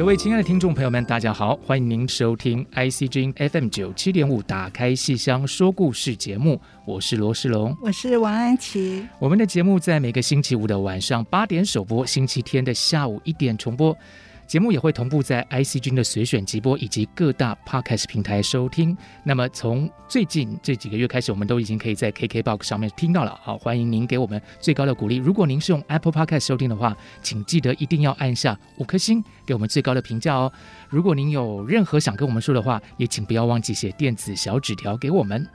各位亲爱的听众朋友们，大家好，欢迎您收听 IC 之音 FM 九七点五《打开戏箱说故事》节目，我是罗世龙，我是王安琪。我们的节目在每个星期五的晚上八点首播，星期天的下午一点重播。节目也会同步在 IC 君的随选直播以及各大 Podcast 平台收听。那么从最近这几个月开始，我们都已经可以在 KKBOX 上面听到了。好，欢迎您给我们最高的鼓励。如果您是用 Apple Podcast 收听的话，请记得一定要按下五颗星，给我们最高的评价哦。如果您有任何想跟我们说的话，也请不要忘记写电子小纸条给我们。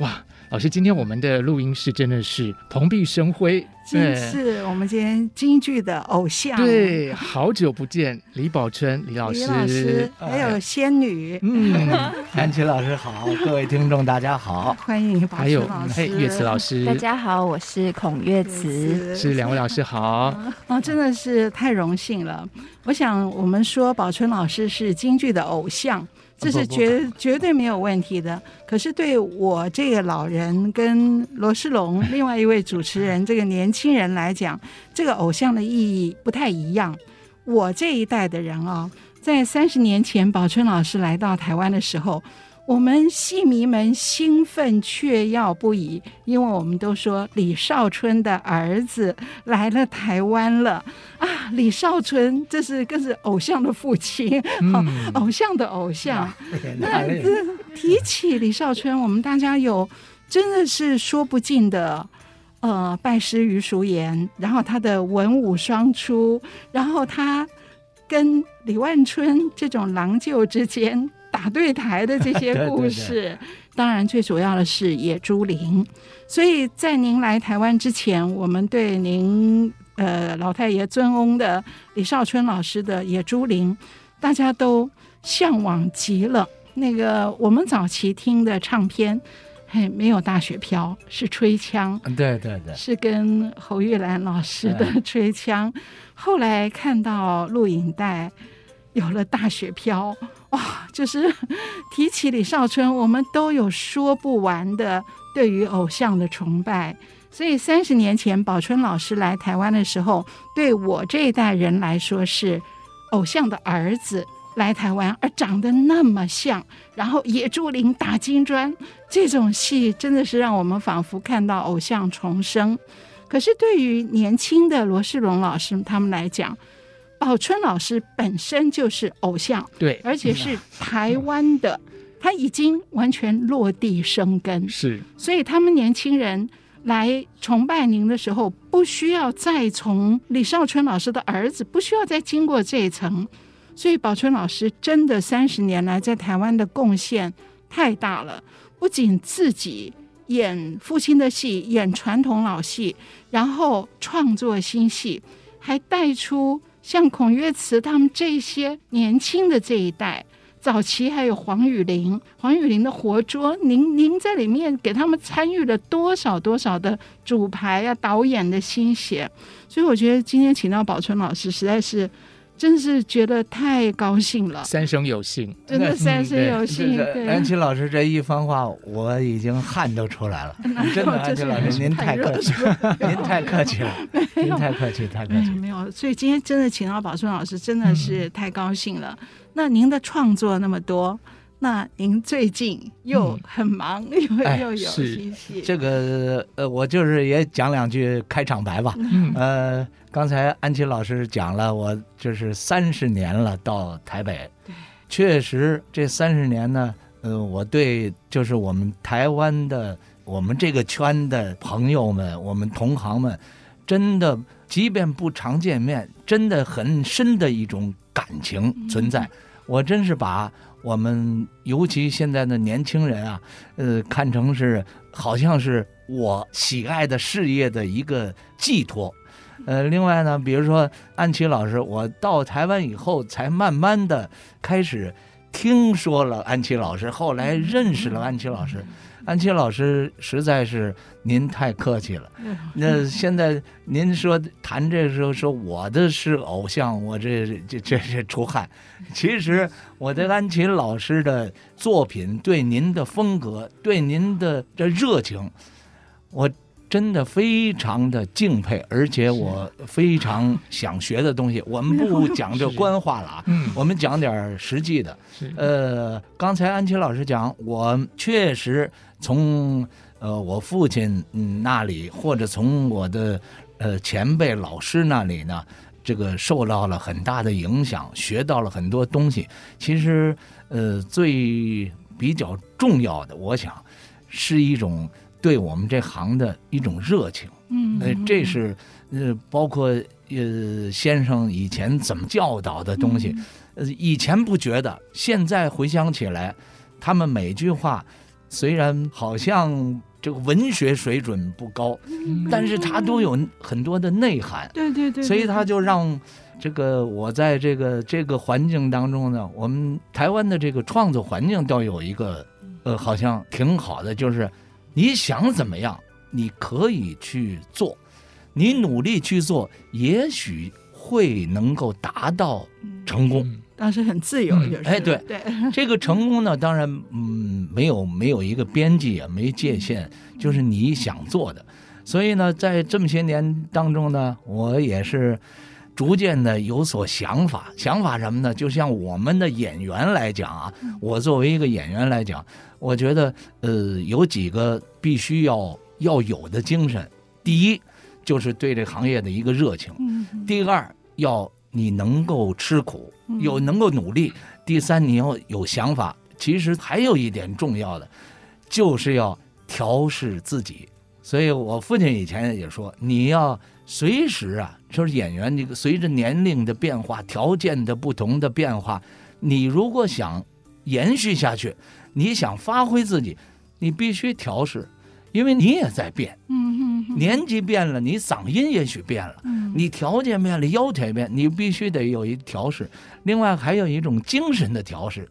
哇！老师，今天我们的录音室真的是蓬荜生辉，真是我们今天京剧的偶像。对，好久不见，李宝春李老师，李老师还有仙女，嗯，安琪老师好，各位听众大家好，欢迎宝春老师，还有岳慈老师，大家好，我是孔岳慈，是两位老师好，哦，真的是太荣幸了。我想我们说宝春老师是京剧的偶像。这是绝绝对没有问题的。可是对我这个老人跟罗世龙 另外一位主持人这个年轻人来讲，这个偶像的意义不太一样。我这一代的人啊，在三十年前宝春老师来到台湾的时候。我们戏迷们兴奋雀跃不已，因为我们都说李少春的儿子来了台湾了啊！李少春，这是更是偶像的父亲，嗯哦、偶像的偶像。那提起李少春，我们大家有真的是说不尽的，呃，拜师于淑妍，然后他的文武双出，然后他跟李万春这种郎舅之间。打对台的这些 故事，对对对，当然最主要的是野猪林。所以在您来台湾之前，我们对您呃老太爷尊翁的李少春老师的野猪林，大家都向往极了。那个我们早期听的唱片，嘿，没有大雪飘，是吹腔，对对对，是跟侯玉兰老师的吹腔。后来看到录影带，有了大雪飘。哇，就是 提起李少春，我们都有说不完的对于偶像的崇拜。所以三十年前宝春老师来台湾的时候，对我这一代人来说是偶像的儿子来台湾，而长得那么像，然后野猪林打金砖这种戏，真的是让我们仿佛看到偶像重生。可是对于年轻的罗世龙老师他们来讲，宝春老师本身就是偶像，对，而且是台湾的，他已经完全落地生根，是，所以他们年轻人来崇拜您的时候，不需要再从李少春老师的儿子，不需要再经过这一层，所以宝春老师真的三十年来在台湾的贡献太大了，不仅自己演父亲的戏，演传统老戏，然后创作新戏，还带出。像孔岳慈他们这些年轻的这一代，早期还有黄雨玲，黄雨玲的活捉，您您在里面给他们参与了多少多少的主排啊，导演的心血，所以我觉得今天请到宝春老师，实在是。真是觉得太高兴了，三生有幸，真的三生有幸。安琪老师这一番话，我已经汗都出来了。真的，安琪老师，您太客气了，您太客气了，您太客气，太客气。没有，所以今天真的请到宝顺老师，真的是太高兴了。嗯、那您的创作那么多，那您最近又很忙，嗯、又又有新戏。这个呃，我就是也讲两句开场白吧。嗯、呃。刚才安琪老师讲了，我就是三十年了到台北，确实这三十年呢，呃，我对就是我们台湾的我们这个圈的朋友们，我们同行们，真的即便不常见面，真的很深的一种感情存在。我真是把我们尤其现在的年轻人啊，呃，看成是好像是我喜爱的事业的一个寄托。呃，另外呢，比如说安琪老师，我到台湾以后才慢慢的开始听说了安琪老师，后来认识了安琪老师。安琪老师实在是您太客气了。那现在您说谈这时候说我的是偶像，我这这这是出汗。其实我对安琪老师的作品，对您的风格，对您的这热情，我。真的非常的敬佩，而且我非常想学的东西。我们不讲这官话了啊，我们讲点实际的。呃，刚才安琪老师讲，我确实从呃我父亲那里，或者从我的呃前辈老师那里呢，这个受到了很大的影响，学到了很多东西。其实呃最比较重要的，我想是一种。对我们这行的一种热情，嗯，呃，这是呃，包括呃，先生以前怎么教导的东西，呃，以前不觉得，现在回想起来，他们每句话虽然好像这个文学水准不高，但是它都有很多的内涵，对对对，所以他就让这个我在这个这个环境当中呢，我们台湾的这个创作环境倒有一个呃，好像挺好的，就是。你想怎么样？你可以去做，你努力去做，也许会能够达到成功。当时很自由，就是哎，对对，这个成功呢，当然嗯，没有没有一个边际也没界限，就是你想做的。所以呢，在这么些年当中呢，我也是逐渐的有所想法。想法什么呢？就像我们的演员来讲啊，我作为一个演员来讲。我觉得，呃，有几个必须要要有的精神。第一，就是对这行业的一个热情；第二，要你能够吃苦，有能够努力；第三，你要有想法。其实还有一点重要的，就是要调试自己。所以我父亲以前也说，你要随时啊，就是演员这个随着年龄的变化、条件的不同的变化，你如果想延续下去。你想发挥自己，你必须调试，因为你也在变。嗯嗯，年纪变了，你嗓音也许变了。嗯，你条件变了，腰腿变，你必须得有一调试。另外还有一种精神的调试，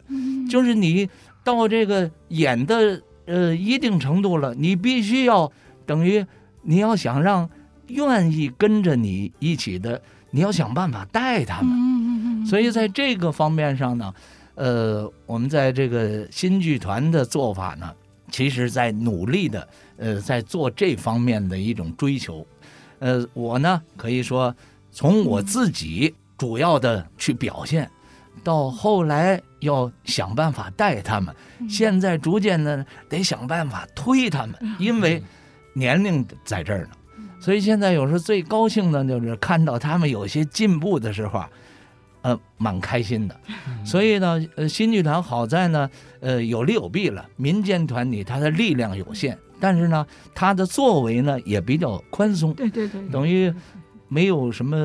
就是你到这个演的呃一定程度了，你必须要等于你要想让愿意跟着你一起的，你要想办法带他们。嗯嗯，所以在这个方面上呢。呃，我们在这个新剧团的做法呢，其实在努力的，呃，在做这方面的一种追求。呃，我呢可以说，从我自己主要的去表现，到后来要想办法带他们，现在逐渐的得想办法推他们，因为年龄在这儿呢。所以现在有时候最高兴的就是看到他们有些进步的时候啊。呃，蛮开心的，所以呢，呃，新剧团好在呢，呃，有利有弊了。民间团体它的力量有限，但是呢，它的作为呢也比较宽松，对对对，等于没有什么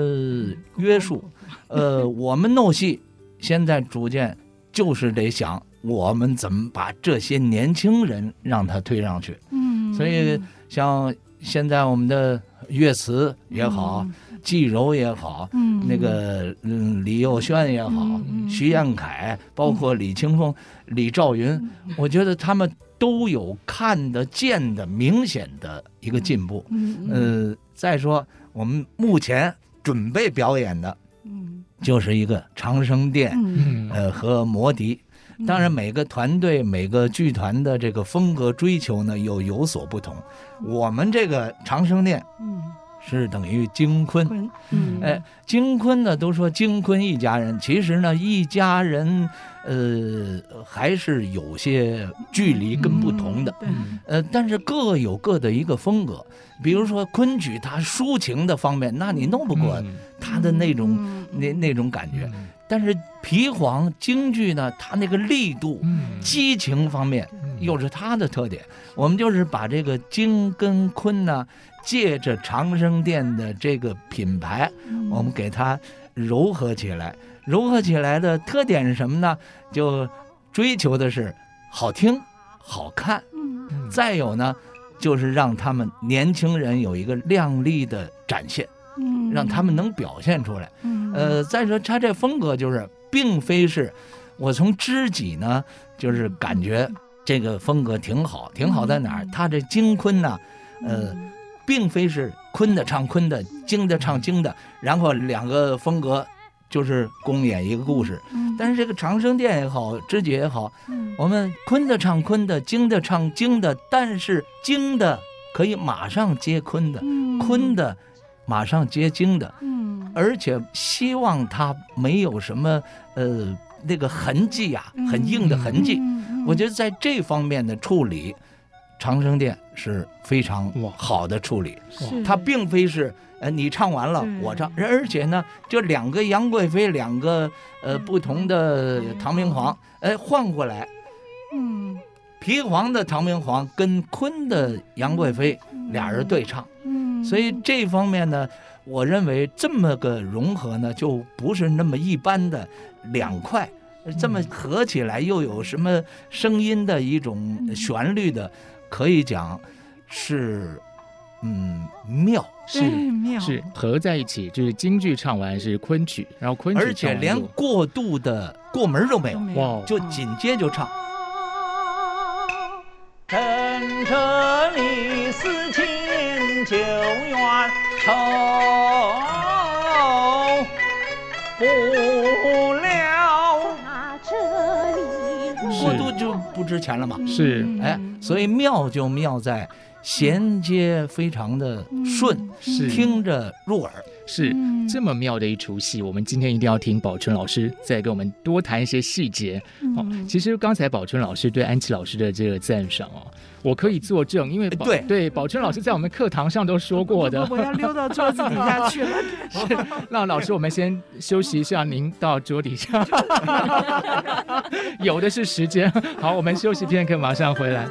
约束。呃，我们弄戏现在逐渐就是得想，我们怎么把这些年轻人让他推上去。嗯，所以像现在我们的乐词也好。嗯季柔也好，嗯，那个嗯李幼轩也好，嗯、徐彦凯，包括李青峰、嗯、李兆云、嗯，我觉得他们都有看得见的明显的一个进步。嗯，呃，再说我们目前准备表演的，嗯，就是一个长生殿，嗯，呃和魔笛。当然，每个团队、每个剧团的这个风格追求呢，又有所不同。我们这个长生殿，嗯。是等于京昆，嗯，哎，京昆呢都说京昆一家人，其实呢一家人，呃，还是有些距离跟不同的，嗯，呃，但是各有各的一个风格。比如说昆曲，它抒情的方面，那你弄不过他的那种那那种感觉。但是皮黄京剧呢，它那个力度、激情方面，又是它的特点。我们就是把这个京跟昆呢，借着长生殿的这个品牌，我们给它糅合起来。糅合起来的特点是什么呢？就追求的是好听、好看。再有呢，就是让他们年轻人有一个亮丽的展现，让他们能表现出来。呃，再说他这风格就是，并非是我从知己呢，就是感觉这个风格挺好，挺好在哪儿？他这金坤呢，呃。并非是昆的唱昆的，京的唱京的，然后两个风格就是公演一个故事。但是这个长生殿也好，知己也好，我们昆的唱昆的，京的唱京的，但是京的可以马上接昆的，昆的马上接京的，而且希望它没有什么呃那个痕迹呀，很硬的痕迹。我觉得在这方面的处理。长生殿是非常好的处理，它并非是呃你唱完了我唱，而且呢，这两个杨贵妃，两个呃不同的唐明皇，哎换过来，嗯，皮黄的唐明皇跟坤的杨贵妃俩人对唱，嗯，所以这方面呢，我认为这么个融合呢，就不是那么一般的两块，这么合起来又有什么声音的一种旋律的。可以讲是，嗯，妙。是妙。是合在一起，就是京剧唱完是昆曲，然后昆曲，而且连过渡的过门都没有，哇，就紧接就唱。趁这里思亲旧怨愁不过度就不值钱了嘛，是哎。所以妙就妙在衔接非常的顺，是听着入耳，是这么妙的一出戏。我们今天一定要听宝春老师再给我们多谈一些细节。哦，其实刚才宝春老师对安琪老师的这个赞赏哦，我可以作证，因为对对，宝春老师在我们课堂上都说过的。我要溜到桌子底下去了。是，那老师，我们先休息一下，您到桌底下。有的是时间。好，我们休息片刻，马上回来。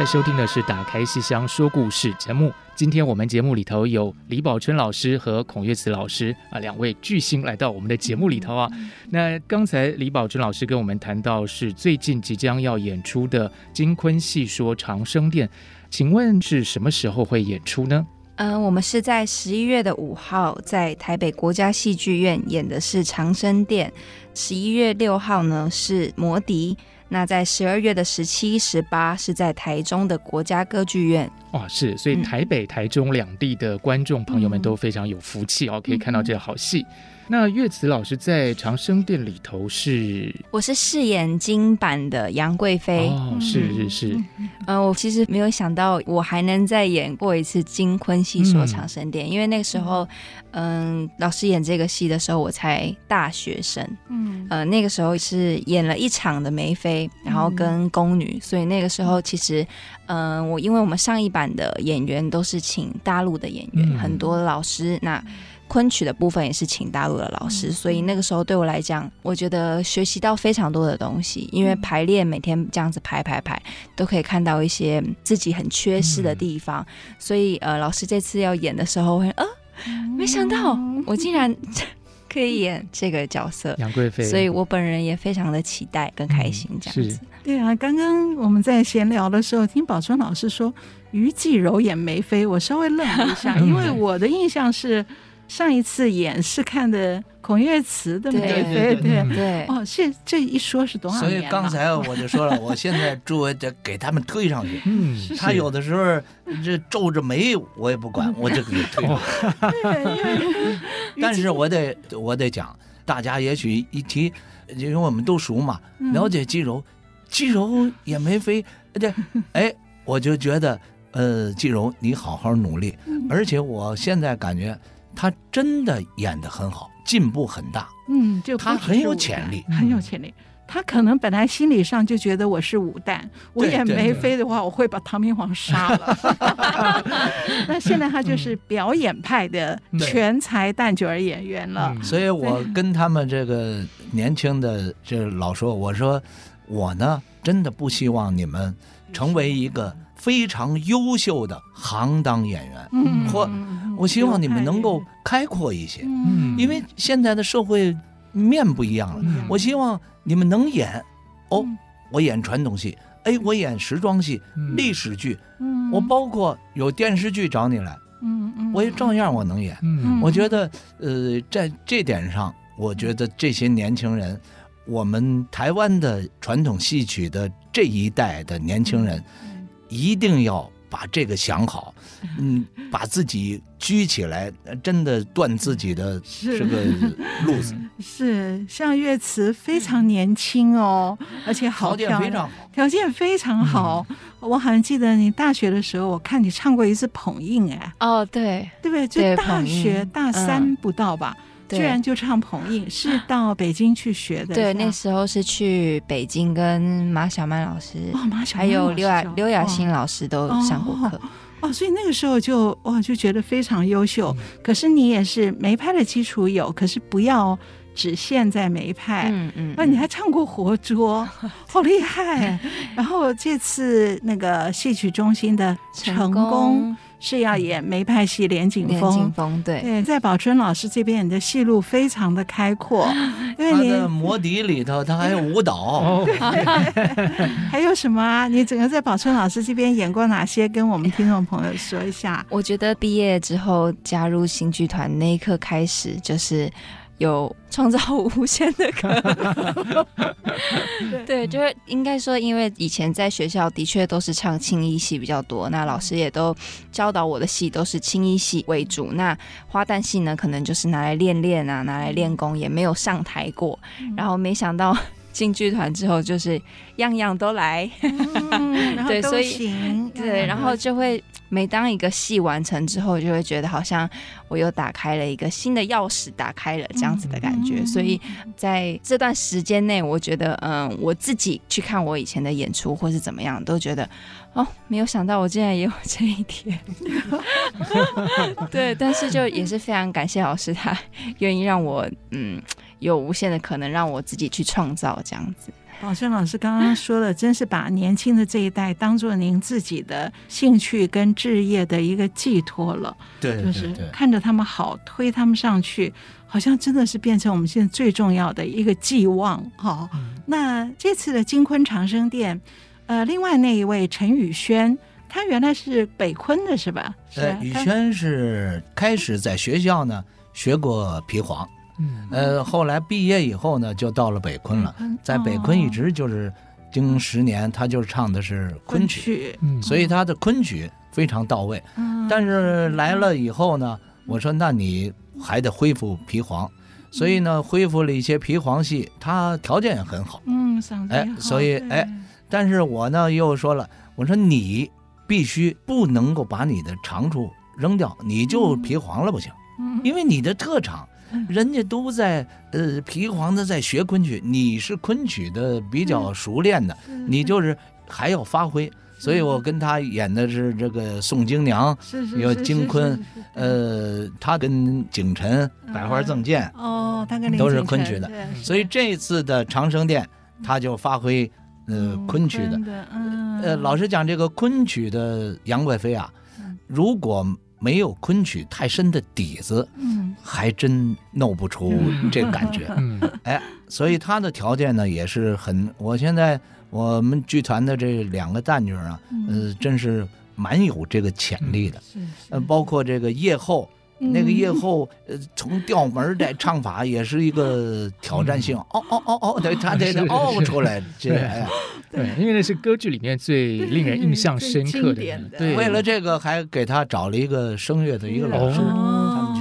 在收听的是《打开戏箱说故事》节目。今天我们节目里头有李宝春老师和孔月慈老师啊，两位巨星来到我们的节目里头啊。那刚才李宝春老师跟我们谈到是最近即将要演出的《金昆戏说长生殿》，请问是什么时候会演出呢？嗯、呃，我们是在十一月的五号在台北国家戏剧院演的是《长生殿》，十一月六号呢是《魔笛》。那在十二月的十七、十八是在台中的国家歌剧院。哇，是，所以台北、台中两地的观众朋友们都非常有福气哦，可以看到这个好戏。那岳慈老师在长生殿里头是，我是饰演金版的杨贵妃。哦，是是是。嗯、呃，我其实没有想到我还能再演过一次金昆戏说长生殿，嗯、因为那个时候，嗯、呃，老师演这个戏的时候我才大学生。嗯，呃，那个时候是演了一场的梅妃，然后跟宫女，嗯、所以那个时候其实，嗯、呃，我因为我们上一版的演员都是请大陆的演员，嗯、很多老师那。昆曲的部分也是请大陆的老师，所以那个时候对我来讲，我觉得学习到非常多的东西。因为排练每天这样子排排排，都可以看到一些自己很缺失的地方。所以呃，老师这次要演的时候，会呃，没想到我竟然可以演这个角色杨贵妃，所以我本人也非常的期待跟开心这样子。对啊，刚刚我们在闲聊的时候，听宝春老师说于季柔演梅妃，我稍微愣了一下，因为我的印象是。上一次演是看的孔岳慈的梅妃，对对哦，这这一说是多少年？所以刚才我就说了，我现在诸位得给他们推上去。嗯，他有的时候这皱着眉，我也不管，我就给他推。上去。但是我得我得讲，大家也许一提，因为我们都熟嘛，了解继柔，继柔也没飞，对，哎，我就觉得，呃，继柔你好好努力，而且我现在感觉。他真的演得很好，进步很大。嗯，就他很有潜力，很有潜力。他可能本来心理上就觉得我是武旦，我演梅妃的话，我会把唐明皇杀了。那现在他就是表演派的全才旦角儿演员了。所以我跟他们这个年轻的这老说，我说我呢，真的不希望你们成为一个非常优秀的行当演员，嗯，或。我希望你们能够开阔一些，嗯，因为现在的社会面不一样了。嗯、我希望你们能演，哦，我演传统戏，哎，我演时装戏、嗯、历史剧，嗯，我包括有电视剧找你来，嗯嗯，我也照样我能演。嗯，我觉得，呃，在这点上，我觉得这些年轻人，我们台湾的传统戏曲的这一代的年轻人，一定要。把这个想好，嗯，把自己举起来，真的断自己的 这个路子。是，像岳慈非常年轻哦，而且好条件非常好，条件非常好。嗯、我好像记得你大学的时候，我看你唱过一次捧印，哎，哦，对，对不对？就大学大三不到吧。嗯居然就唱彭印，是到北京去学的。对，那时候是去北京跟马小曼老师，哦，马小曼还有刘雅刘雅欣老师都上过课。哦，所以那个时候就哇就觉得非常优秀。可是你也是梅派的基础有，可是不要只限在梅派。嗯嗯。那你还唱过活捉，好厉害！然后这次那个戏曲中心的成功。是要演梅派戏连景风，连景风对对，在宝春老师这边，你的戏路非常的开阔，因为你他的魔笛里头，他还有舞蹈，还有什么啊？你整个在宝春老师这边演过哪些？跟我们听众朋友说一下。我觉得毕业之后加入新剧团那一刻开始，就是。有创造无限的可能，对，就是应该说，因为以前在学校的确都是唱青衣戏比较多，那老师也都教导我的戏都是青衣戏为主，那花旦戏呢，可能就是拿来练练啊，拿来练功，也没有上台过，然后没想到。进剧团之后，就是样样都来，嗯、对，所以对，然后就会每当一个戏完成之后，就会觉得好像我又打开了一个新的钥匙，打开了这样子的感觉。嗯、所以在这段时间内，我觉得，嗯，我自己去看我以前的演出或是怎么样，都觉得哦，没有想到我竟然也有这一天。对，但是就也是非常感谢老师，他愿意让我，嗯。有无限的可能让我自己去创造这样子。宝春老师刚刚说的，真是把年轻的这一代当做您自己的兴趣跟置业的一个寄托了。对，就是看着他们好，推他们上去，好像真的是变成我们现在最重要的一个寄望。哈，那这次的金昆长生殿，呃，另外那一位陈宇轩，他原来是北昆的是吧？呃，宇轩是开始在学校呢学过皮黄。呃，后来毕业以后呢，就到了北昆了，在北昆一直就是经十年，他就唱的是昆曲，嗯，所以他的昆曲非常到位。嗯但是来了以后呢，我说那你还得恢复皮黄，所以呢恢复了一些皮黄戏，他条件也很好。嗯，嗓子也哎好所以哎但是我呢又说了，我说你必须不能够把你的长处扔掉，你就皮黄了不行，嗯因为你的特长嗯，人家都在呃皮黄的在学昆曲，你是昆曲的比较熟练的，你就是还要发挥。所以我跟他演的是这个宋京娘，有京昆呃，他跟景晨、百花赠剑，哦，他跟林都是昆曲的。所以这次的长生殿，他就发挥呃嗯昆曲的。呃，老实讲，这个昆曲的杨贵妃啊嗯，如果没有昆曲太深的底子，嗯。还真弄不出这感觉。嗯。哎，所以他的条件呢也是很，我现在我们剧团的这两个旦角啊，嗯。呃，真是蛮有这个潜力的。是。呃，包括这个叶后，那个夜后，呃，从调门的唱法也是一个挑战性。哦哦哦哦，对，他得得 哦出来，这对。哎呀，对，因为那是歌剧里面最令人印象深刻的对，为了这个还给他找了一个声乐的一个老师，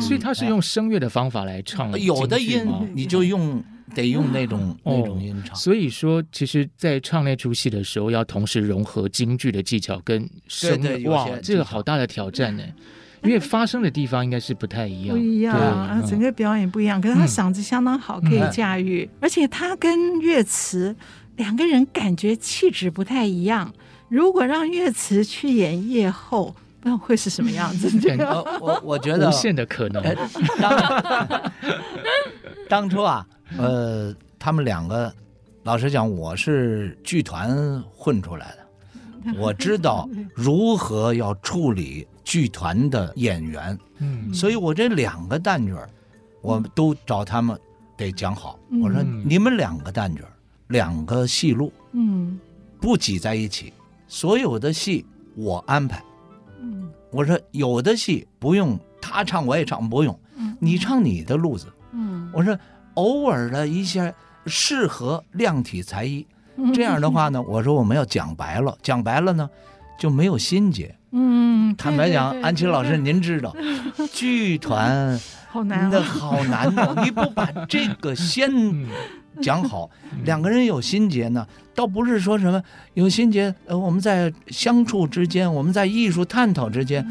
所以他是用声乐的方法来唱有的音你就用得用那种哦。那种音唱。所以说，其实，在唱那出戏的时候，要同时融合京剧的技巧跟声哇，这个好大的挑战呢。因为发声的地方应该是不太一样，不一样对啊，嗯整个表演不一样。可是他嗯嗓子相当好，可以驾驭，而且他跟岳慈两个人感觉气质不太一样。如果让岳慈去演叶后，不知道会是什么样子？感觉呃，我我觉得无限的可能。哎当 当初啊，呃，他们两个，老实讲，我是剧团混出来的，我知道如何要处理剧团的演员，嗯，所以我这两个旦角儿，我都找他们得讲好。我说嗯你们两个旦角，两个戏路嗯。不挤在一起，所有的戏我安排。嗯。我说有的戏不用他唱我也唱，不用。嗯。你唱你的路子。嗯，我说偶尔的一些适合量体裁衣，这样的话呢，我说我们要讲白了，讲白了呢就没有心结。嗯，坦白讲，安琪老师您知道，剧团好难哦，那好难的，你不把这个先嗯。讲好，两个人有心结呢，倒不是说什么有心结，呃，我们在相处之间，我们在艺术探讨之间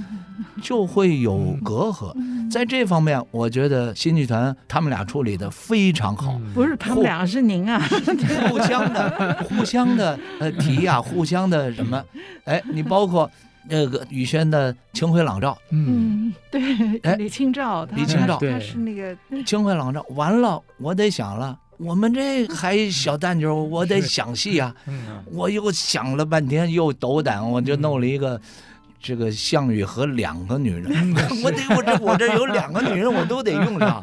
就会有隔阂。在这方面，我觉得新剧团他们俩处理的非常好，不是他们俩是您啊，互相的、互相的呃提啊、互相的什么，哎，你包括那个宇轩的《清辉朗照》。嗯，嗯，对，哎。李清照，李清照。他是那个清辉朗照完了，我得想了，我们这还小旦角，我得想戏啊。嗯我又想了半天，又斗胆，我就弄了一个这个项羽和两个女人，我得我这我这有两个女人，我都得用上。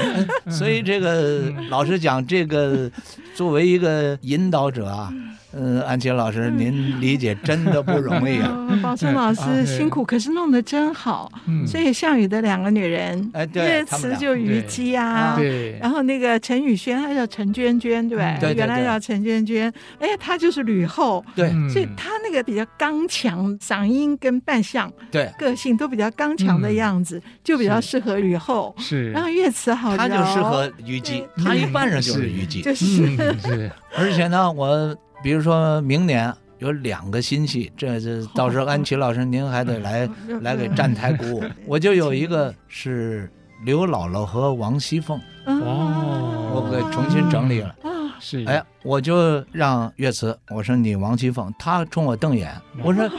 所以这个老实讲，这个作为一个引导者啊，嗯，安琪老师，您理解真的不容易啊。哦 宝春老师辛苦，可是弄得真好。嗯。所以项羽的两个女人，哎对岳他们俩慈就虞姬啊，对，然后那个陈宇轩，她叫陈娟娟，对不对？原来叫陈娟娟，哎，她就是吕后，对。嗯。所以她那个比较刚强，嗓音跟扮相、对，个性都比较刚强的样子，就比较适合吕后。是，然后岳词好柔，他就适合虞姬，他一般人就是虞姬。就是，而且呢，我比如说明年有两个新戏，这这 到时候安琪老师您还得来 来给站台鼓舞。我就有一个是刘姥姥和王熙凤，哦我给重新整理了。啊，是，哎，我就让岳慈，我说你王熙凤，他冲我瞪眼。我说，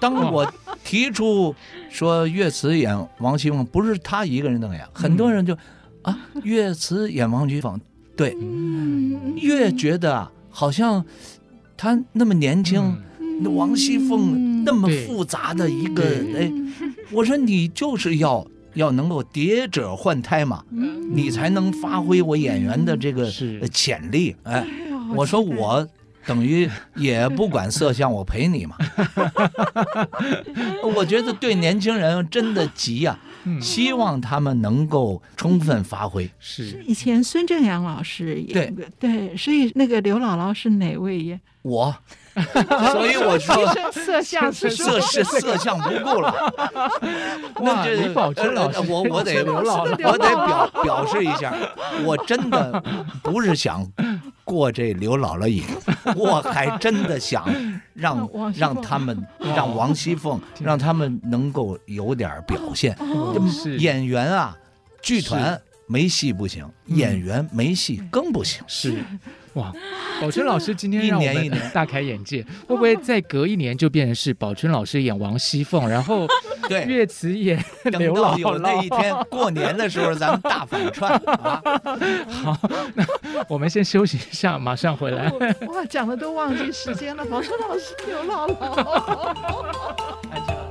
当我提出说岳慈演王熙凤，不是他一个人瞪眼，很多人就啊，岳慈演王熙凤，对，嗯。越觉得啊，好像他那么年轻。王熙凤那么复杂的一个，对哎，我说你就是要 要能够叠者换胎嘛，你才能发挥我演员的这个呃潜力。哎，哎我说我等于也不管色相，我陪你嘛。我觉得对年轻人真的急呀、希望他们能够充分发挥。是以前孙正阳老师演的，对，所以那个刘姥姥是哪位演？我。所以我说色相是色是色相不顾了，那就李宝春老师，我我得我得表表示一下，我真的不是想过这刘姥姥瘾，我还真的想让让他们让王熙凤让他们能够有点表现。演员啊，剧团没戏不行，演员没戏更不行。是。哇，宝春老师今天让我们大开眼界，会不会再隔一年就变成是宝春老师演王熙凤，然后 对岳慈演刘姥姥？有那一天过年的时候，咱们大反串啊！好，那我们先休息一下，马上回来。哇，讲的都忘记时间了，宝春老师，刘姥姥。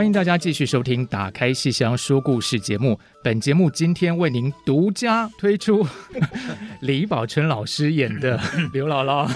欢迎大家继续收听《打开戏箱说故事》节目。本节目今天为您独家推出 李宝春老师演的 刘姥姥，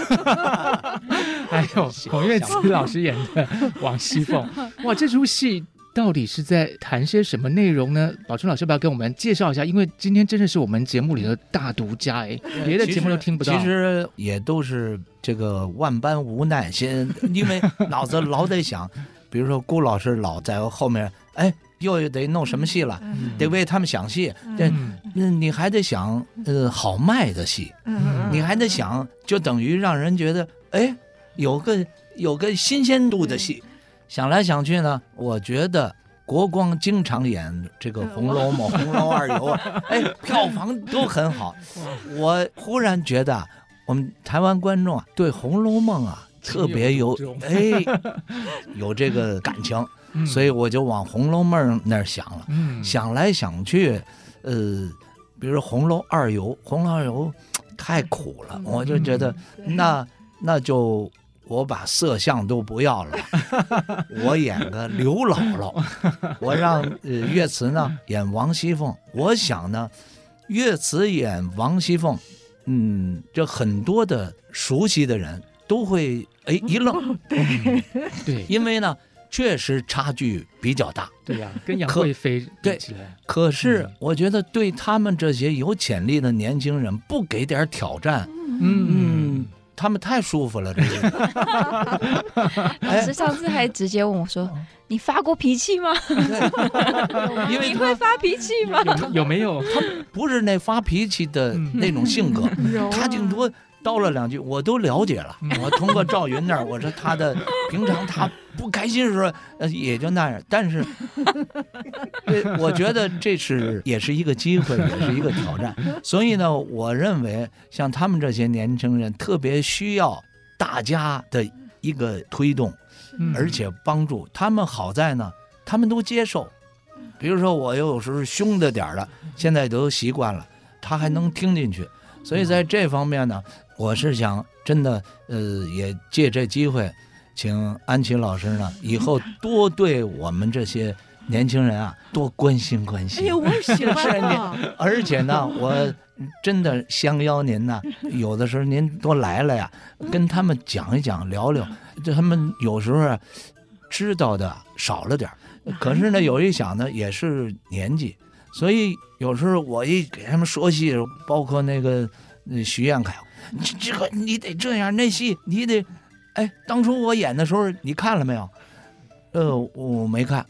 还有孔月子老师演的王熙凤。哇，这出戏到底是在谈些什么内容呢？宝春老师要不要跟我们介绍一下？因为今天真的是我们节目里的大独家哎，别的节目都听不到。其实也都是这个万般无奈，先因为脑子老得想。比如说，顾老师老在后面，哎，又得弄什么戏了，嗯、得为他们想戏。这、嗯，你还得想，呃，好卖的戏，嗯、你还得想，就等于让人觉得，哎，有个有个新鲜度的戏。想来想去呢，我觉得国光经常演这个《红楼梦》《红楼二游》，哎，票房都很好。我忽然觉得，我们台湾观众啊，对《红楼梦》啊。特别有哎，有这个感情，嗯、所以我就往《红楼梦》那儿想了。嗯、想来想去，呃，比如《红楼二游》，《红楼二游》太苦了，嗯、我就觉得那那就我把色相都不要了，我演个刘姥姥，我让呃岳慈呢演王熙凤。我想呢，岳慈演王熙凤，嗯，这很多的熟悉的人都会。哎，一愣，对，对，因为呢，确实差距比较大。对呀，跟杨贵妃对起来，可是我觉得对他们这些有潜力的年轻人，不给点挑战，嗯，他们太舒服了。这个 老师上次还直接问我说：“你发过脾气吗？因为你会发脾气吗？有没有？他不是那发脾气的那种性格，他顶多。”叨了两句，我都了解了。我通过赵云那儿，我说他的 平常他不开心的时候，呃，也就那样。但是，我觉得这是也是一个机会，也是一个挑战。所以呢，我认为像他们这些年轻人，特别需要大家的一个推动，而且帮助。他们好在呢，他们都接受。比如说，我有时候凶的点儿的，现在都习惯了，他还能听进去。所以在这方面呢。我是想，真的，呃，也借这机会，请安琪老师呢，以后多对我们这些年轻人啊，多关心关心。哎呀，我喜欢 是而且呢，我真的相邀您呢，有的时候您多来了呀，跟他们讲一讲，聊聊。这他们有时候啊，知道的少了点儿，可是呢，有一想呢，也是年纪，所以有时候我一给他们说戏，包括那个徐彦凯。你这个你得这样，那戏你得，哎，当初我演的时候你看了没有？呃，我没看。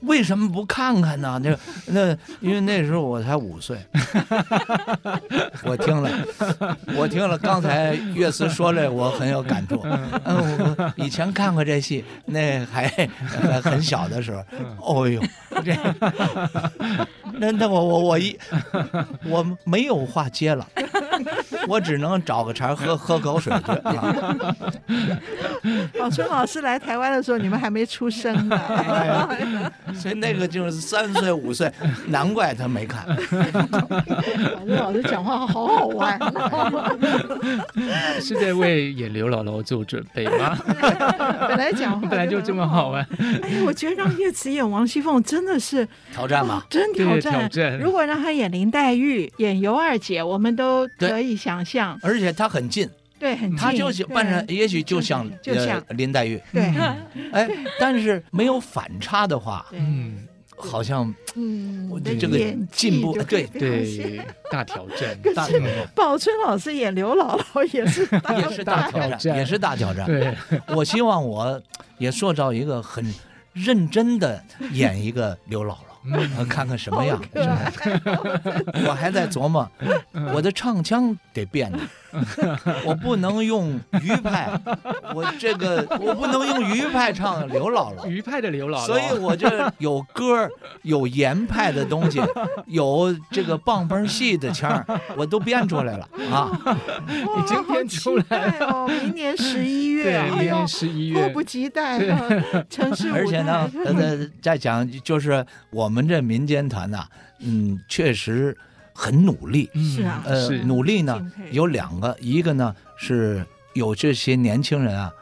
为什么不看看呢？那那因为那时候我才五岁。我听了，我听了刚才岳思说这，我很有感触。嗯，我以前看过这戏，那还很小的时候。哦呦，这那那我我我一我没有话接了。我只能找个茬喝喝口水去。宝 春老师来台湾的时候，你们还没出生呢，哎、所以那个就是三岁五岁，难怪他没看。反正老师讲话好好玩，是在为演刘姥姥做准备吗？本来讲话本来就这么好玩。哎，我觉得让叶慈演王熙凤真的是挑战吗？真挑战，挑战。如果让她演林黛玉、演尤二姐，我们都可以想象。而且她很近。对，很近，他就扮成，也许就像就像林黛玉。对，哎，但是没有反差的话，嗯，好像嗯，我的这个进步，对对，大挑战，大挑战。宝春老师演刘姥姥 也是也是大挑战，也是大挑战。对，我希望我也塑造一个很认真的演一个刘姥姥。嗯，看看什么样？我还在琢磨，我的唱腔得变了，我不能用余派，我这个我不能用余派唱刘姥姥，余派的刘姥姥，所以我这有歌，有言派的东西，有这个棒棒戏的腔我都编出来了啊！已经编出来哦，明年十一月，明年十一月，迫不及待了。城市而且呢，呃，再讲就是我们。我们这民间团呐，嗯，确实很努力。是啊，呃，努力呢有两个，一个呢是有这些年轻人啊，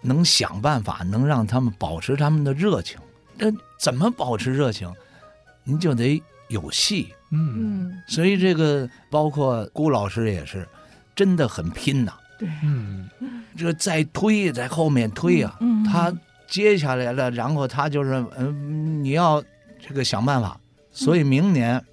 能想办法能让他们保持他们的热情。那怎么保持热情？您就得有戏。嗯，所以这个包括顾老师也是，真的很拼呐。对，嗯，这个在推，在后面推啊，他接下来了，然后他就是，嗯，你要。这个想办法，所以明年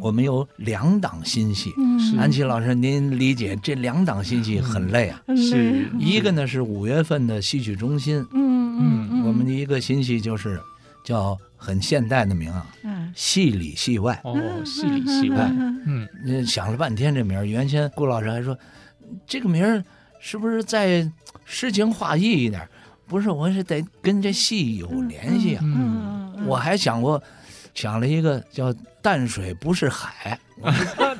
我们有两档新戏。嗯，安琪老师，您理解这两档新戏很累啊。是一个呢是五月份的戏曲中心。嗯嗯，我们的一个新戏就是叫很现代的名啊，戏里戏外。哦，戏里戏外。嗯，想了半天这名儿，原先顾老师还说这个名儿是不是再诗情画意一点？不是，我是得跟这戏有联系啊。嗯。我还想过，想了一个叫“淡水不是海”，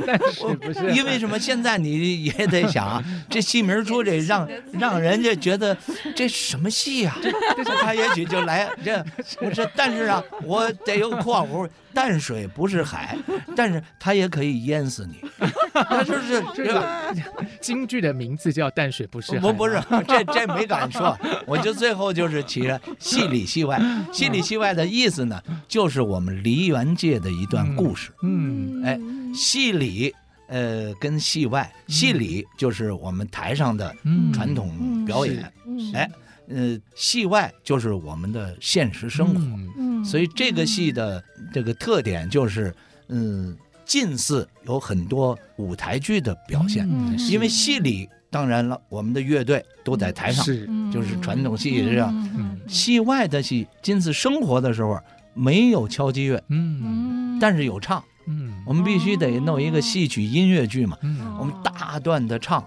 淡水不是，因为什么？现在你也得想 啊，这戏名出这让让人家觉得这什么戏啊？这他也许就来这我这，但是啊，我得有个括弧。淡水不是海，但是他也可以淹死你。但是是这个 京剧的名字叫《淡水不是》。不不是，这这没敢说。我就最后就是起了戏里戏外，戏里戏外的意思呢，就是我们梨园界的一段故事。嗯，哎，戏里呃跟戏外，戏里就是我们台上的传统表演。哎。呃，戏外就是我们的现实生活，嗯，所以这个戏的这个特点就是，嗯，近似有很多舞台剧的表现，嗯，因为戏里当然了，我们的乐队都在台上，是，就是传统戏是这样，嗯，戏外的戏近似生活的时候没有敲击乐，嗯，但是有唱，嗯，我们必须得弄一个戏曲音乐剧嘛，嗯，我们大段的唱，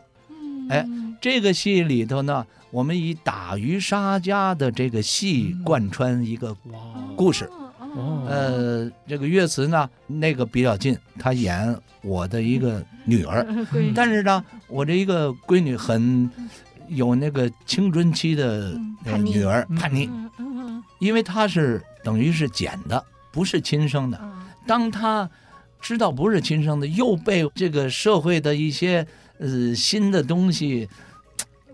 哎，这个戏里头呢。我们以打渔杀家的这个戏贯穿一个故事，呃，这个岳词呢，那个比较近，他演我的一个女儿，但是呢，我这一个闺女很有那个青春期的女儿叛逆，因为她是等于是捡的，不是亲生的。当她知道不是亲生的，又被这个社会的一些呃新的东西，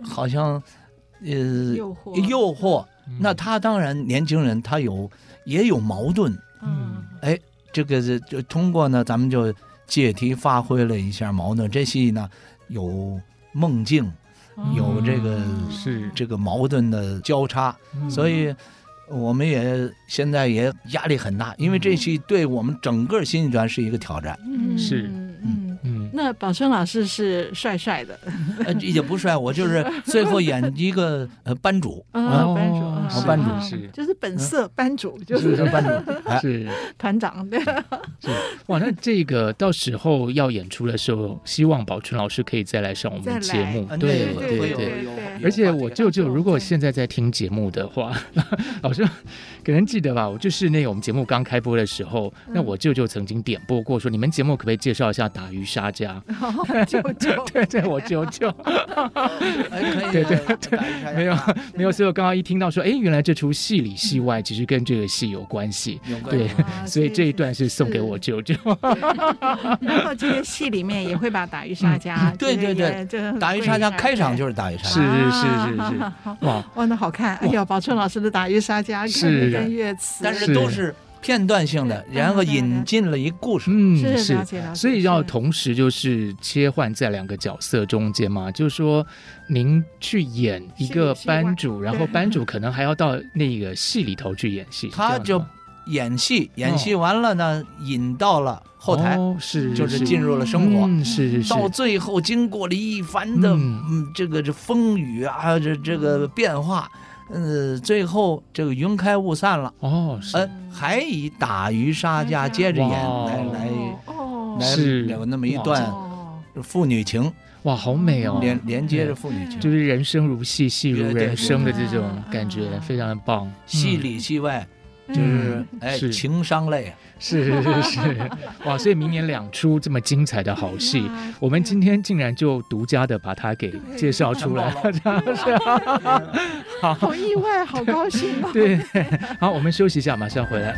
好像。呃，诱惑，诱惑，那她当然年轻人，她有也有矛盾，嗯，哎，这个是就通过呢，咱们就借题发挥了一下矛盾。这戏呢有梦境，有这个是。这个矛盾的交叉，所以我们也现在也压力很大，因为这戏对我们整个新剧团是一个挑战，是。那宝春老师是帅帅的，呃，也不帅，我就是最后演一个呃班主啊，班主，班主是，就是本色班主，就是班主，是团长对。是哇，那这个到时候要演出的时候，希望宝春老师可以再来上我们的节目，对对对。而且我舅舅如果现在在听节目的话，老师可能记得吧？我就是那个我们节目刚开播的时候，那我舅舅曾经点播过，说你们节目可不可以介绍一下打鱼杀家？舅舅，对对，我舅舅。哎，对对对，没有没有，所以我刚刚一听到说，哎，原来这出戏里戏外其实跟这个戏有关系，对，所以这一段是送给我舅舅。然后这个戏里面也会把打鱼杀家，对对对，打鱼杀家开场就是打鱼杀家，是是是是是，哇。哇，那好看，哎呀，宝春老师的打鱼杀家看的跟乐词，但是都是。片段性的，然后引进了一故事，嗯，是，所以要同时就是切换在两个角色中间嘛，就是说您去演一个班主，然后班主可能还要到那个戏里头去演戏，他就演戏，演戏完了呢，引到了后台，是，就是进入了生活，是是，到最后经过了一番的嗯这个这风雨啊，这这个变化。呃，最后这个云开雾散了。哦，呃，还以打鱼杀家接着演来来来有那么一段父女情，哇，好美哦，连连接着父女情，就是人生如戏，戏如人生的这种感觉，非常的棒，戏里戏外。就是哎，情商类，是是是是，哇！所以明年两出这么精彩的好戏，我们今天竟然就独家的把它给介绍出来。了，这样是好，好意外，好高兴。对，好，我们休息一下，马上回来。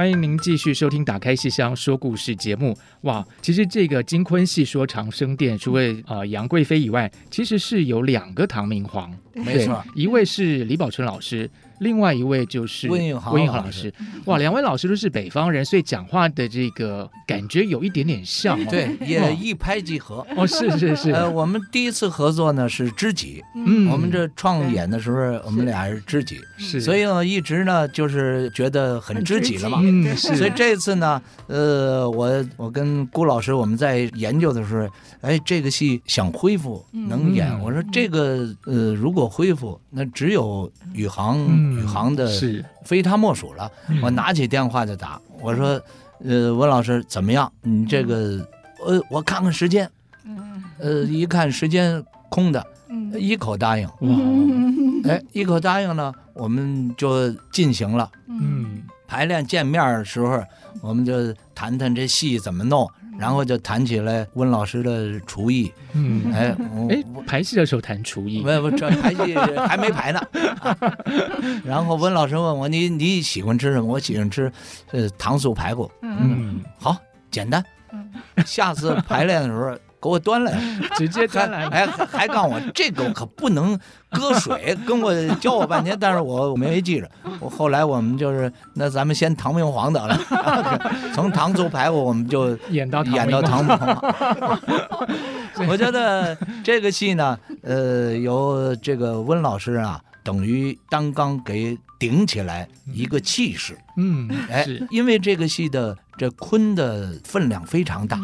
欢迎您继续收听《打开戏箱说故事》节目。哇，其实这个金昆戏说长生殿，除了呃杨贵妃以外，其实是有两个唐明皇，没错，一位是李宝春老师。另外一位就是温永豪老师，哇，两位老师都是北方人，所以讲话的这个感觉有一点点像，对，也一拍即合。哦，是是是。呃，我们第一次合作呢是知己，嗯，我们这创演的时候，我们俩是知己，是，所以呢一直呢就是觉得很知己了嘛，嗯，是。所以这次呢，呃，我我跟顾老师我们在研究的时候，哎，这个戏想恢复能演，我说这个呃如果恢复，那只有宇航。宇航的是非他莫属了。我拿起电话就打，我说：“呃，温老师怎么样？你这个，呃，我看看时间。呃，一看时间空的，一口答应。哇，哎，一口答应呢，我们就进行了。嗯，排练见面的时候，我们就谈谈这戏怎么弄。”然后就谈起来温老师的厨艺，嗯，哎，哎，排戏的时候谈厨艺，不不，这排戏还没排呢。然后温老师问我，你你喜欢吃什么？我喜欢吃，呃，糖醋排骨。嗯，好，简单。下次排练的时候。给我端来，直接端来，还还还告诉我这个可不能搁水，跟我教我半天，但是我我没记着。我后来我们就是，那咱们先唐明皇得了，从糖醋排骨我们就演到演到唐明皇。我觉得这个戏呢，呃，由这个温老师啊，等于单纲给顶起来一个气势。嗯，哎，因为这个戏的。这坤的分量非常大，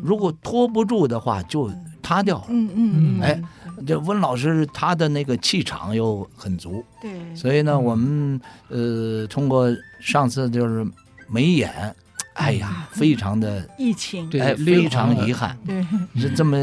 如果拖不住的话，就塌掉了。嗯嗯嗯。哎，这温老师他的那个气场又很足，对，所以呢，我们呃通过上次就是没演，哎呀，非常的疫情，哎，非常遗憾，对，是这么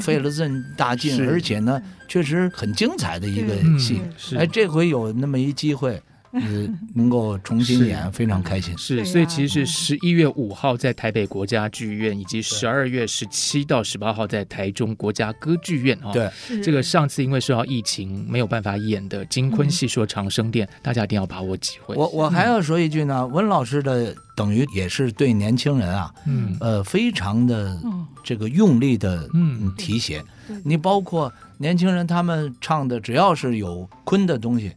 费了这么大劲，而且呢，确实很精彩的一个戏，哎，这回有那么一机会。嗯，能够重新演，非常开心。是，所以其实是十一月五号在台北国家剧院，以及十二月十七到十八号在台中国家歌剧院啊。对，这个上次因为受到疫情没有办法演的金昆戏说长生殿，大家一定要把握机会。我我还要说一句呢，温老师的等于也是对年轻人啊，嗯，呃，非常的这个用力的嗯提携。你包括年轻人他们唱的，只要是有昆的东西。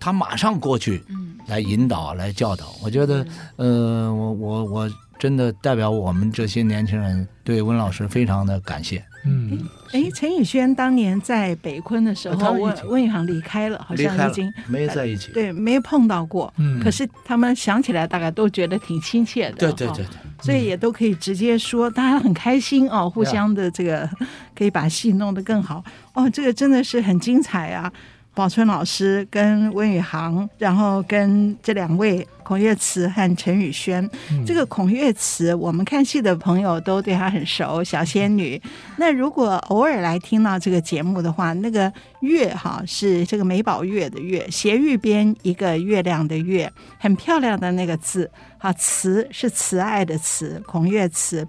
他马上过去，嗯来引导，来教导。我觉得，呃，我我我真的代表我们这些年轻人对温老师非常的感谢。嗯，哎，陈宇轩当年在北昆的时候，温温宇航离开了，好像已经没在一起，对，没碰到过。嗯，可是他们想起来，大概都觉得挺亲切的。对对对对，所以也都可以直接说，大家很开心哦，互相的这个可以把戏弄得更好。哦，这个真的是很精彩啊！宝春老师跟温宇航，然后跟这两位孔月慈和陈宇轩。嗯、这个孔月慈，我们看戏的朋友都对她很熟，小仙女。那如果偶尔来听到这个节目的话，那个月哈是这个美宝月的月，斜玉边一个月亮的月，很漂亮的那个字。好，慈是慈爱的慈，孔月慈。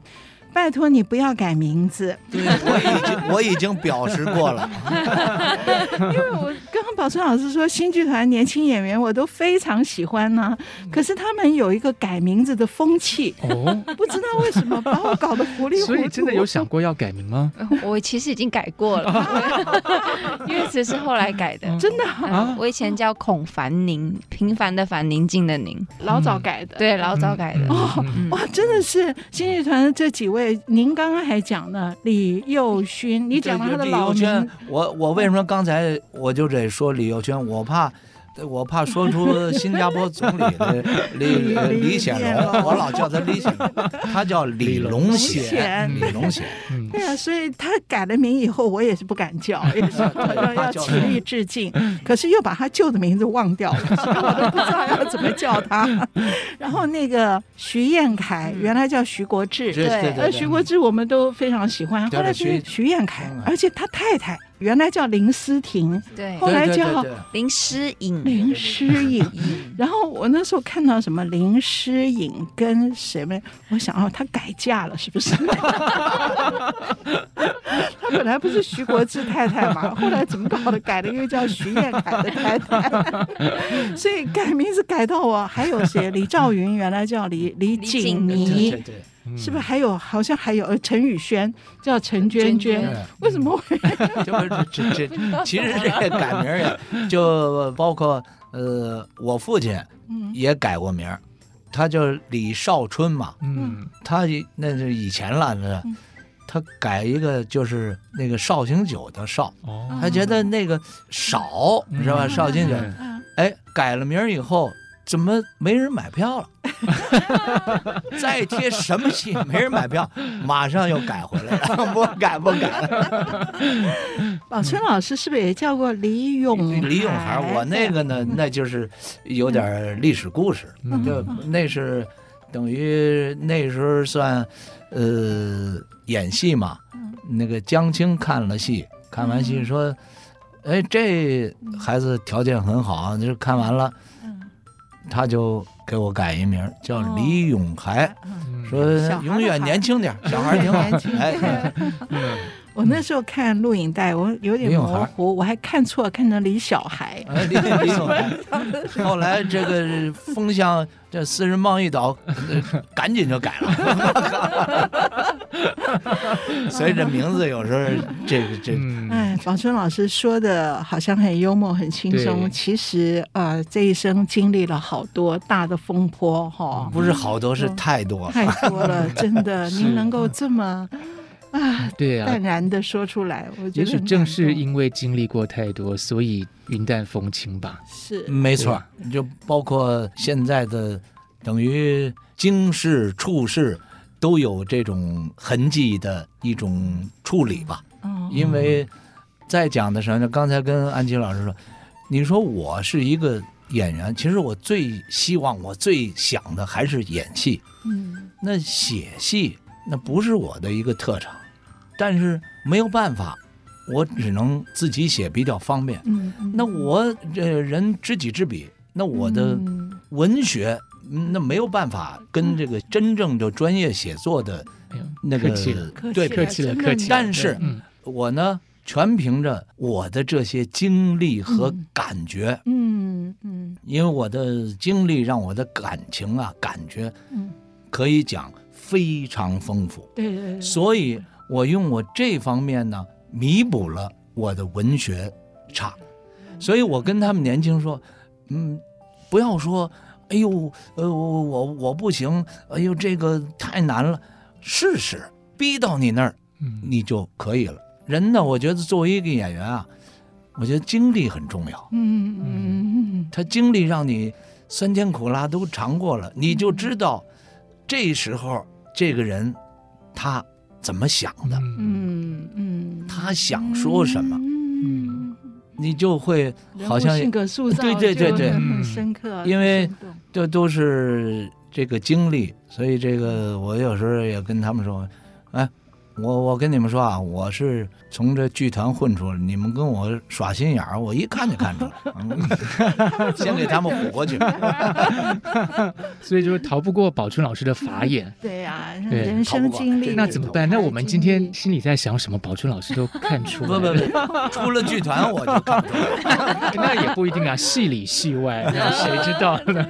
拜托你不要改名字。对，我已经 我已经表示过了。因为我刚刚宝春老师说新剧团年轻演员我都非常喜欢呢、啊，可是他们有一个改名字的风气，哦，不知道为什么把我搞得糊里糊涂。所以真的有想过要改名吗？我其实已经改过了，因为只是后来改的。真的啊？我以前叫孔凡宁，平凡的凡，宁静的宁，老早改的。对，老早改的。哦，哇，真的是新剧团的这几位。您刚刚还讲了李幼勋，你讲了他的老名。我我为什么刚才我就得说李幼勋？我怕。我怕说出新加坡总理的 李李显龙，我老叫他李显龙，他叫李龙显，李龙显。对啊，所以他改了名以后，我也是不敢叫，也是 要要起立致敬。可是又把他旧的名字忘掉了，所以我都不知道要怎么叫他。然后那个徐彦凯，原来叫徐国志，对，而徐国志我们都非常喜欢。后来是徐彦凯，而且他太太。原来叫林思婷，对，后来叫林诗颖，林诗颖。然后我那时候看到什么林诗颖跟谁们，我想哦，她改嫁了是不是？她本来不是徐国志太太嘛，后来怎么搞的改了一个叫徐艳凯的太太？所以改名字改到我还有谁？李兆云原来叫李李锦妮。是不是还有？好像还有呃，陈宇轩叫陈娟娟，为什么会？就这这，其实这个改名也就包括呃，我父亲也改过名，他叫李少春嘛。嗯，他那是以前了，那他改一个就是那个绍兴酒的绍，他觉得那个少是吧？绍兴酒，哎，改了名以后。怎么没人买票了？再贴什么戏没人买票，马上又改回来了。不改不改了。宝春老师是不是也叫过李永？李永孩，我那个呢，那就是有点历史故事。就那是等于那时候算呃演戏嘛。那个江青看了戏，看完戏说：“哎，这孩子条件很好。”就是看完了。他就给我改一名叫李永海，哦、说永远年轻点，小孩挺好。哎，我那时候看录影带，我有点模糊，我还看错，看成李小孩。李李 永海。后来这个风向，这私人贸易岛，赶紧就改了。所以这名字有时候这个这个，哎，宝春老师说的好像很幽默很轻松，其实呃这一生经历了好多大的风波哈，不是好多是太多。太多了，真的，您能够这么啊对啊。淡然的说出来，我觉得也许正是因为经历过太多，所以云淡风轻吧。是。没错，就包括现在的等于经世处世。都有这种痕迹的一种处理吧，因为在讲的时候呢，刚才跟安琪老师说，你说我是一个演员，其实我最希望、我最想的还是演戏。嗯，那写戏那不是我的一个特长，但是没有办法，我只能自己写比较方便。嗯，那我这人知己知彼，那我的文学。那没有办法跟这个真正的专业写作的那个对客气了客气，但是我呢，全凭着我的这些经历和感觉，嗯嗯，因为我的经历让我的感情啊感觉，可以讲非常丰富，对对对，所以我用我这方面呢弥补了我的文学差，所以我跟他们年轻说，嗯，不要说。哎呦，呃，我我我不行，哎呦，这个太难了，试试，逼到你那儿，你就可以了。人呢，我觉得作为一个演员啊，我觉得经历很重要。嗯嗯嗯，他经历让你酸甜苦辣都尝过了，你就知道这时候这个人他怎么想的。嗯嗯，他想说什么。嗯，你就会好像性格塑造，对对对对，很深刻。因为这都是这个经历，所以这个我有时候也跟他们说，哎。我我跟你们说啊，我是从这剧团混出来，你们跟我耍心眼儿，我一看就看出来，先给他们唬过去，所以就是逃不过宝春老师的法眼。对呀，人生经历，那怎么办？那我们今天心里在想什么？宝春老师都看出来。不不不，出了剧团我就看出来。那也不一定啊，戏里戏外，谁知道呢？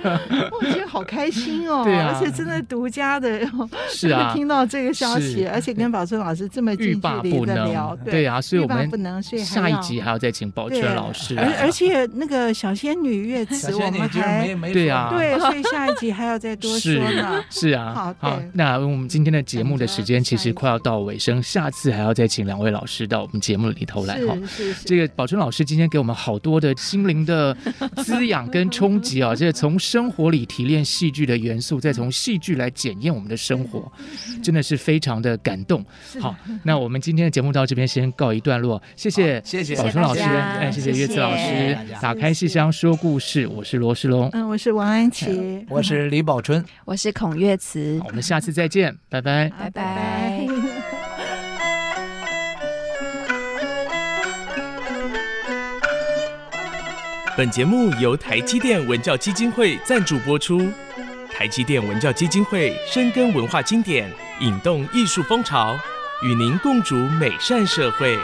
我觉得好开心哦，对啊，而且真的独家的，是啊，听到这个消息，而且跟宝。春老师这么近距离的聊，对啊，所以我们不能，下一集还要再请宝春老师。而而且那个小仙女乐词，我们还对啊，对，所以下一集还要再多说呢。是啊，好，那我们今天的节目的时间其实快要到尾声，下次还要再请两位老师到我们节目里头来哈。这个宝春老师今天给我们好多的心灵的滋养跟冲击啊，这个从生活里提炼戏剧的元素，再从戏剧来检验我们的生活，真的是非常的感动。好，那我们今天的节目到这边先告一段落，谢谢，谢谢宝春老师，哎，谢谢岳慈老师，打开戏箱说故事，我是罗世龙，嗯，我是王安琪，我是李宝春，我是孔岳慈，我们下次再见，拜拜，拜拜。本节目由台积电文教基金会赞助播出，台积电文教基金会深耕文化经典，引动艺术风潮，与您共筑美善社会。